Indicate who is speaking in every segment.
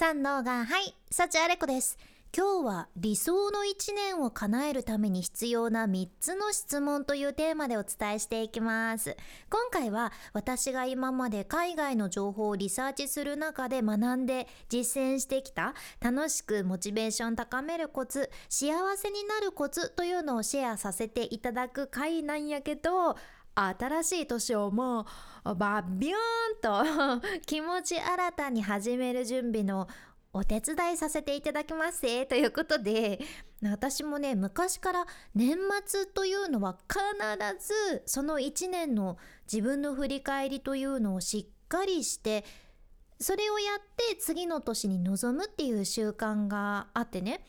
Speaker 1: 三能がはい幸あれ子です。今日は理想の一年を叶えるために必要な3つの質問というテーマでお伝えしていきます。今回は私が今まで海外の情報をリサーチする中で学んで実践してきた楽しくモチベーション高めるコツ幸せになるコツというのをシェアさせていただく回なんやけど新しい年をもうバビューンと 気持ち新たに始める準備のお手伝いさせていただきますということで私もね昔から年末というのは必ずその1年の自分の振り返りというのをしっかりしてそれをやって次の年に臨むっていう習慣があってね。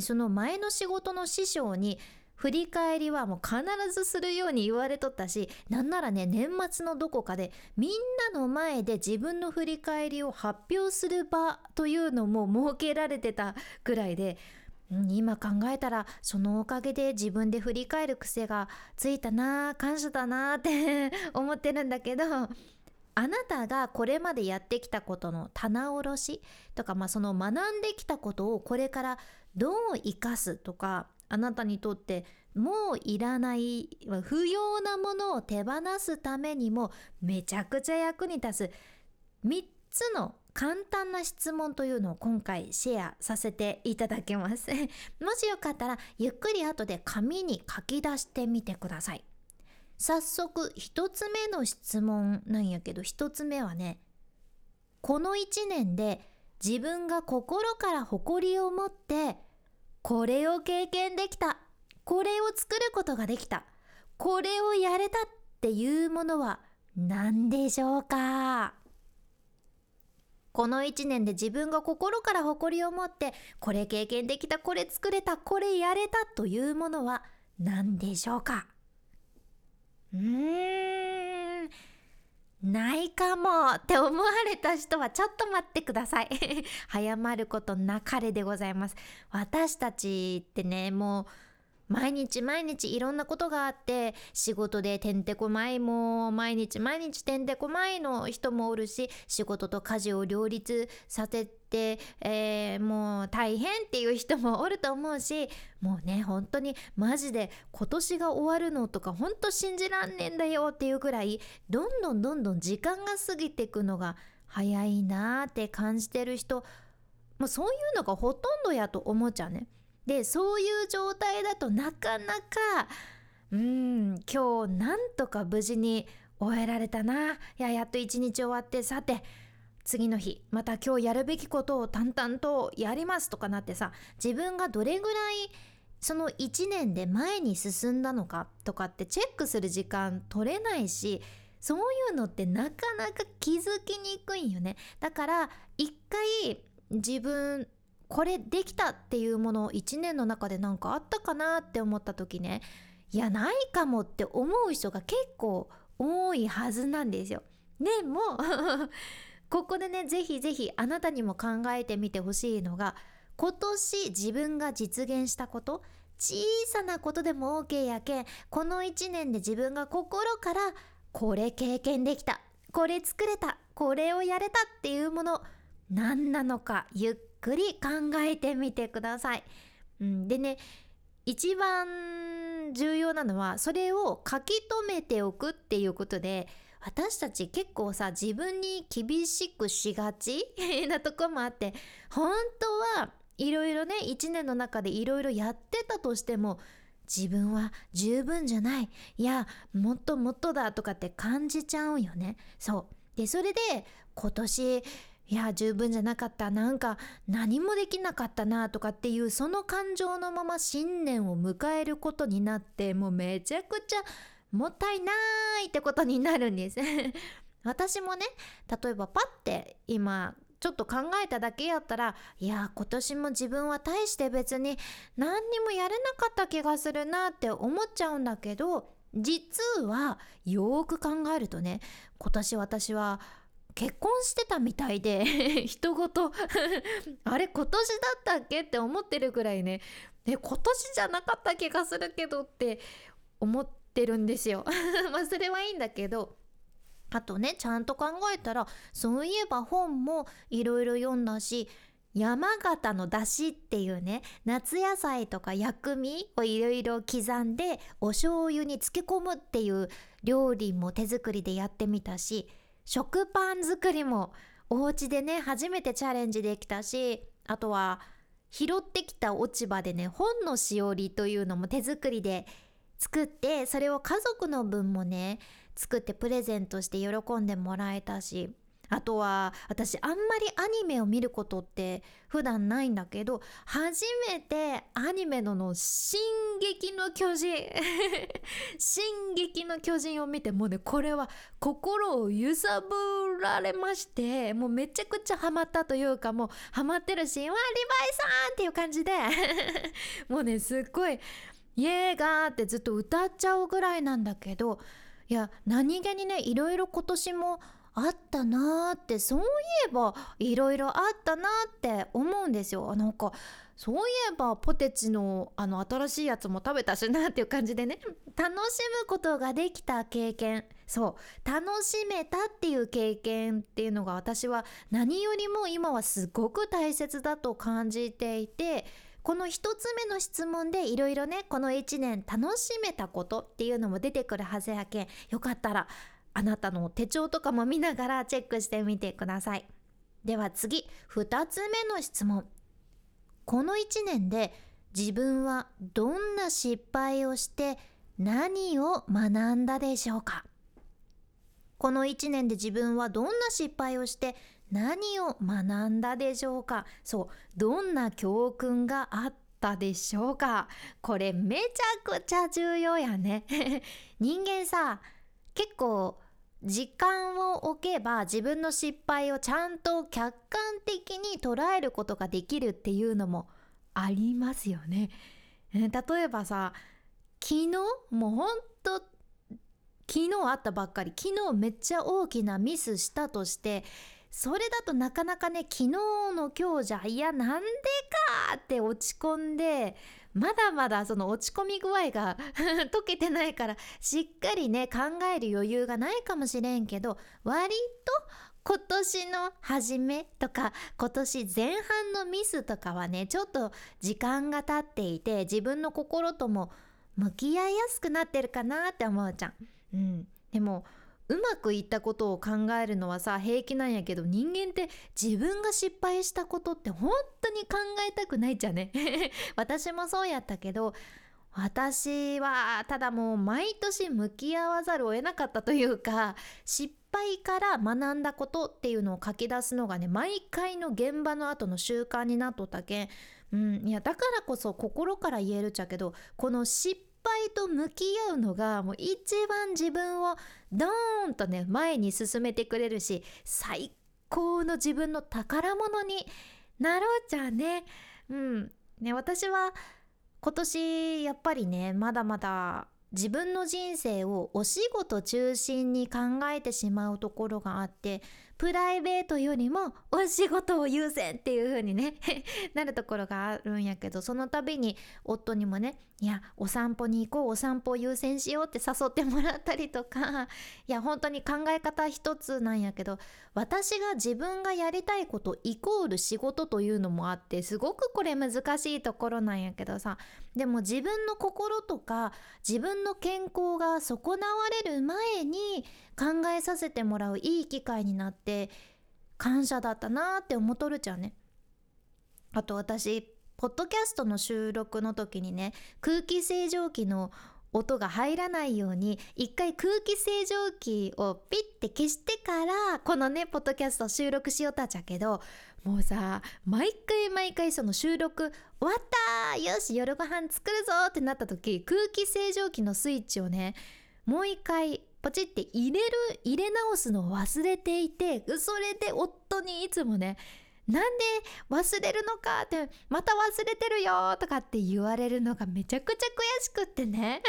Speaker 1: その前の仕事の師匠に振り返りはもう必ずするように言われとったしなんならね年末のどこかでみんなの前で自分の振り返りを発表する場というのも設けられてたくらいで今考えたらそのおかげで自分で振り返る癖がついたな感謝だなって 思ってるんだけどあなたがこれまでやってきたことの棚卸しとか、まあ、その学んできたことをこれからどう生かすとかあなたにとってもういらない不要なものを手放すためにもめちゃくちゃ役に立つ。3つの簡単な質問というのを今回シェアさせていただきます。もしよかったらゆっくり後で紙に書き出してみてください。早速1つ目の質問なんやけど1つ目はねこの1年で自分が心から誇りを持ってこれを経験できた。これを作ることができた。これをやれたっていうものは何でしょうか？この1年で自分が心から誇りを持ってこれ経験できたこれ作れたこれやれたというものは何でしょうか？うーん。ないかもって思われた人はちょっと待ってください。早まることなかれでございます。私たちってねもう毎日毎日いろんなことがあって仕事でてんてこまいも毎日毎日てんてこまいの人もおるし仕事と家事を両立させて、えー、もう大変っていう人もおると思うしもうね本当にマジで今年が終わるのとか本当信じらんねんだよっていうくらいどんどんどんどん時間が過ぎていくのが早いなーって感じてる人もうそういうのがほとんどやと思っちゃうね。でそういう状態だとなかなかうん今日なんとか無事に終えられたな。いややっと一日終わってさて次の日また今日やるべきことを淡々とやりますとかなってさ自分がどれぐらいその1年で前に進んだのかとかってチェックする時間取れないしそういうのってなかなか気づきにくいんよね。だから一回自分これできたっていうもの1年の中で何かあったかなって思った時ねいやないかもって思う人が結構多いはずなんですよ。でも ここでねぜひぜひあなたにも考えてみてほしいのが今年自分が実現したこと小さなことでも OK やけんこの1年で自分が心からこれ経験できたこれ作れたこれをやれたっていうもの何なのかゆっくり考えてみてください。うん、でね一番重要なのはそれを書き留めておくっていうことで私たち結構さ自分に厳しくしがち なとこもあって本当はいろいろね1年の中でいろいろやってたとしても自分は十分じゃないいやもっともっとだとかって感じちゃうよね。そう。でそれで今年いや十分じゃなかった。なんか何もできなかったなとかっていうその感情のまま新年を迎えることになってもうめちゃくちゃもったいないってことになるんです。私もね例えばパッて今ちょっと考えただけやったらいや今年も自分は大して別に何にもやれなかった気がするなって思っちゃうんだけど実はよーく考えるとね今年私は結婚してたみたいで 人ごと。あれ今年だったっけって思ってるぐらいね。え今年じゃなかった気がするけどって思ってるんですよ。まあそれはいいんだけど。あとねちゃんと考えたらそういえば本もいろいろ読んだし山形のだしっていうね夏野菜とか薬味をいろいろ刻んでお醤油に漬け込むっていう料理も手作りでやってみたし食パン作りもお家でね初めてチャレンジできたしあとは拾ってきた落ち葉でね本のしおりというのも手作りで作ってそれを家族の分もね作ってプレゼントして喜んでもらえたしあとは私あんまりアニメを見ることって普段ないんだけど初めてアニメのの「進撃の巨人」「進撃の巨人」を見てもうねこれは心を揺さぶられましてもうめちゃくちゃハマったというかもうハマってるし「わリヴァイさん!」っていう感じで もうねすっごい「イエーガー!」ってずっと歌っちゃうぐらいなんだけどいや何気にねいろいろ今年もあったなーってそういえばいろいろあったなーって思うんですよ。なんかそういえばポテチのあの新しいやつも食べたしなっていう感じでね。楽しむことができた経験。そう。楽しめたっていう経験。っていうのが私は何よりも今はすごく大切だと感じていてこの一つ目の質問でいろいろねこの1年楽しめたことっていうのも出てくるはずやけん。よかったらあなたの手帳とかも見ながらチェックしてみてください。では次2つ目の質問。この1年で自分はどんな失敗をして何を学んだでしょうか？この1年で自分はどんな失敗をして何を学んだでしょうか？そうどんな教訓があったでしょうか？これめちゃくちゃ重要やね。人間さ結構時間を置けば自分の失敗をちゃんと客観的に捉えることができるっていうのもありますよね。例えばさ昨日もうほんと昨日あったばっかり昨日めっちゃ大きなミスしたとしてそれだとなかなかね昨日の今日じゃいやなんでかって落ち込んでまだまだその落ち込み具合が 解けてないからしっかりね考える余裕がないかもしれんけど割と今年の初めとか今年前半のミスとかはねちょっと時間が経っていて自分の心とも向き合いやすくなってるかなって思うじゃん。うん、でもうまくいったことを考えるのはさ平気なんやけど人間って自分が失敗したことって本当に考えたくないじゃね。私もそうやったけど私はただもう毎年向き合わざるを得なかったというか失敗から学んだことっていうのを書き出すのがね毎回の現場の後の習慣になっとったけん、うん、いやだからこそ心から言えるっちゃけどこの失敗と向き合うのがもう一番自分をドーンとね前に進めてくれるし最高の自分の宝物になろうじゃね。うんね私は今年やっぱりねまだまだ自分の人生をお仕事中心に考えてしまうところがあってプライベートよりもお仕事を優先っていう風にね なるところがあるんやけどその度に夫にもねいやお散歩に行こうお散歩を優先しようって誘ってもらったりとか いや本当に考え方一つなんやけど私が自分がやりたいことイコール仕事というのもあってすごくこれ難しいところなんやけどさでも自分の心とか自分の健康が損なわれる前に考えさせてもらういい機会になって感謝だったなって思っとるじゃんね。あと私ポッドキャストの収録の時にね空気清浄機の音が入らないように一回空気清浄機をピッて消してからこのねポッドキャスト収録しよったっちゃけどもうさ毎回毎回その収録終わったよし夜ご飯作るぞってなった時空気清浄機のスイッチをねもう一回ポチって入れる入れ直すのを忘れていてそれで夫にいつもねなんで忘れるのか？ってまた忘れてるよとかって言われるのがめちゃくちゃ悔しくってね。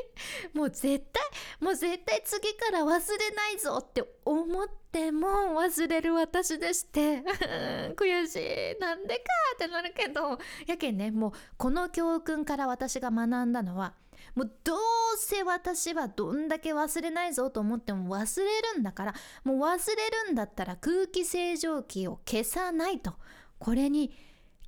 Speaker 1: もう絶対もう絶対次から忘れないぞって思っても忘れる私でして。悔しい。なんでか？ってなるけど。やけんねもうこの教訓から私が学んだのはもうどうせ私はどんだけ忘れないぞと思っても忘れるんだからもう忘れるんだったら空気清浄機を消さないとこれに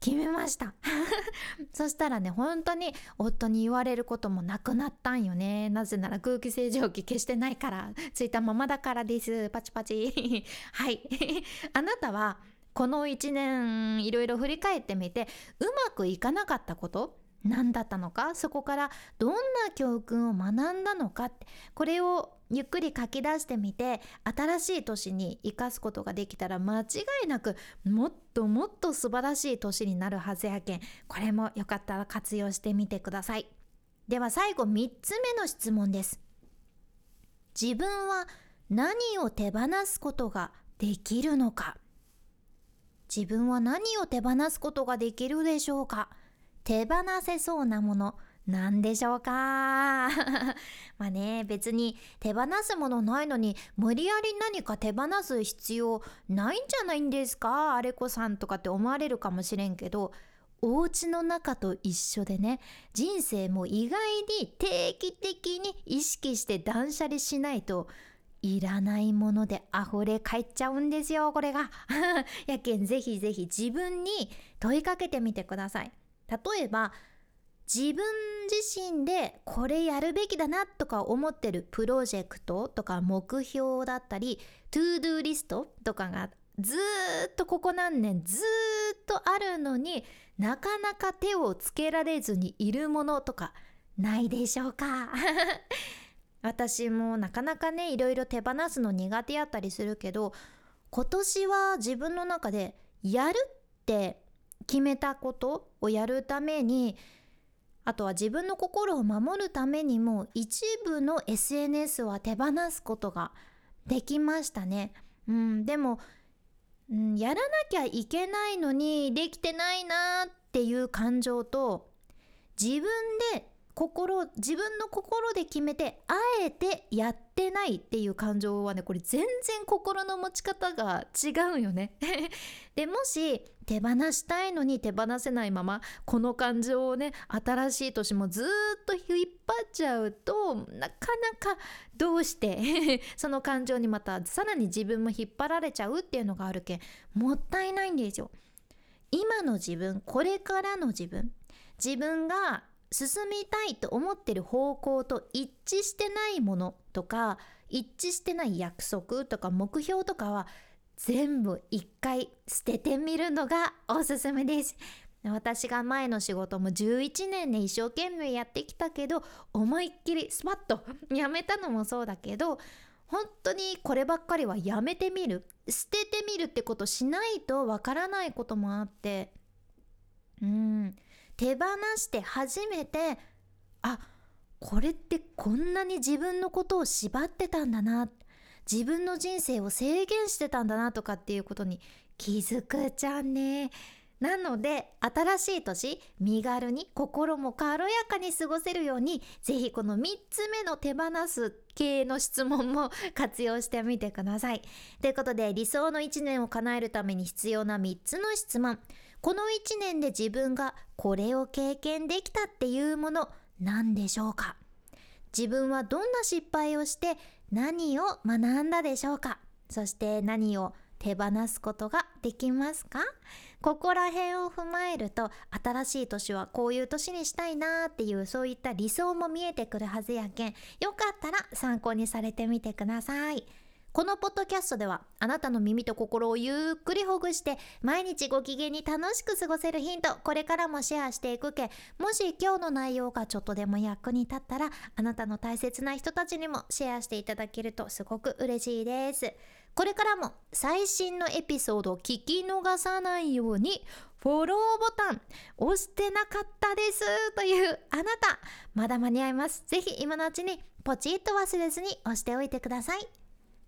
Speaker 1: 決めました。そしたらね本当に夫に言われることもなくなったんよね。なぜなら空気清浄機消してないからついたままだからです。パチパチ。はい。あなたはこの1年いろいろ振り返ってみてうまくいかなかったこと？何だったのかそこからどんな教訓を学んだのかってこれをゆっくり書き出してみて新しい年に生かすことができたら間違いなくもっともっと素晴らしい年になるはずやけんこれもよかったら活用してみてください。では最後3つ目の質問です。自分は何を手放すことができるのか。自分は何を手放すことができるでしょうか。手放せそうなもの何でしょうか？まあね別に手放すものないのに無理やり何か手放す必要ないんじゃないんですか？あれこさんとかって思われるかもしれんけどお家の中と一緒でね人生も意外に定期的に意識して断捨離しないといらないもので溢れ返っちゃうんですよこれが。やけんぜひぜひ自分に問いかけてみてください。例えば自分自身でこれやるべきだなとか思ってるプロジェクトとか目標だったりトゥードゥーリストとかがずっとここ何年ずっとあるのになかなか手をつけられずにいるものとかないでしょうか？私もなかなかねいろいろ手放すの苦手やったりするけど今年は自分の中でやるって決めたことをやるためにあとは自分の心を守るためにも一部の SNS は手放すことができましたね。うん、でも、うん、やらなきゃいけないのにできてないなっていう感情と自分で心自分の心で決めてあえてやってないっていう感情はねこれ全然心の持ち方が違うよね。でもし手放したいのに手放せないままこの感情をね新しい年もずっと引っ張っちゃうとなかなかどうして その感情にまたさらに自分も引っ張られちゃうっていうのがあるけんもったいないんですよ。今の自分これからの自分自分が進みたいと思ってる方向と一致してないものとか一致してない約束とか目標とかは全部一回捨ててみるのがおすすめです。私が前の仕事も11年ね一生懸命やってきたけど思いっきりスパッと やめたのもそうだけど本当にこればっかりはやめてみる。捨ててみるってことしないとわからないこともあって。うん。手放して初めてあこれってこんなに自分のことを縛ってたんだな自分の人生を制限してたんだなとかっていうことに気づくじゃんね。なので新しい年身軽に心も軽やかに過ごせるようにぜひこの3つ目の手放す系の質問も活用してみてください。ということで理想の1年を叶えるために必要な3つの質問この1年で自分がこれを経験できたっていうもの何でしょうか？自分はどんな失敗をして何を学んだでしょうか？そして何を手放すことができますか？ここら辺を踏まえると新しい年はこういう年にしたいなーっていうそういった理想も見えてくるはずやけん。よかったら参考にされてみてください。このポッドキャストではあなたの耳と心をゆっくりほぐして毎日ご機嫌に楽しく過ごせるヒントこれからもシェアしていくけもし今日の内容がちょっとでも役に立ったらあなたの大切な人たちにもシェアしていただけるとすごく嬉しいです。これからも最新のエピソードを聞き逃さないようにフォローボタン押してなかったですというあなたまだ間に合います。ぜひ今のうちにポチッと忘れずに押しておいてください。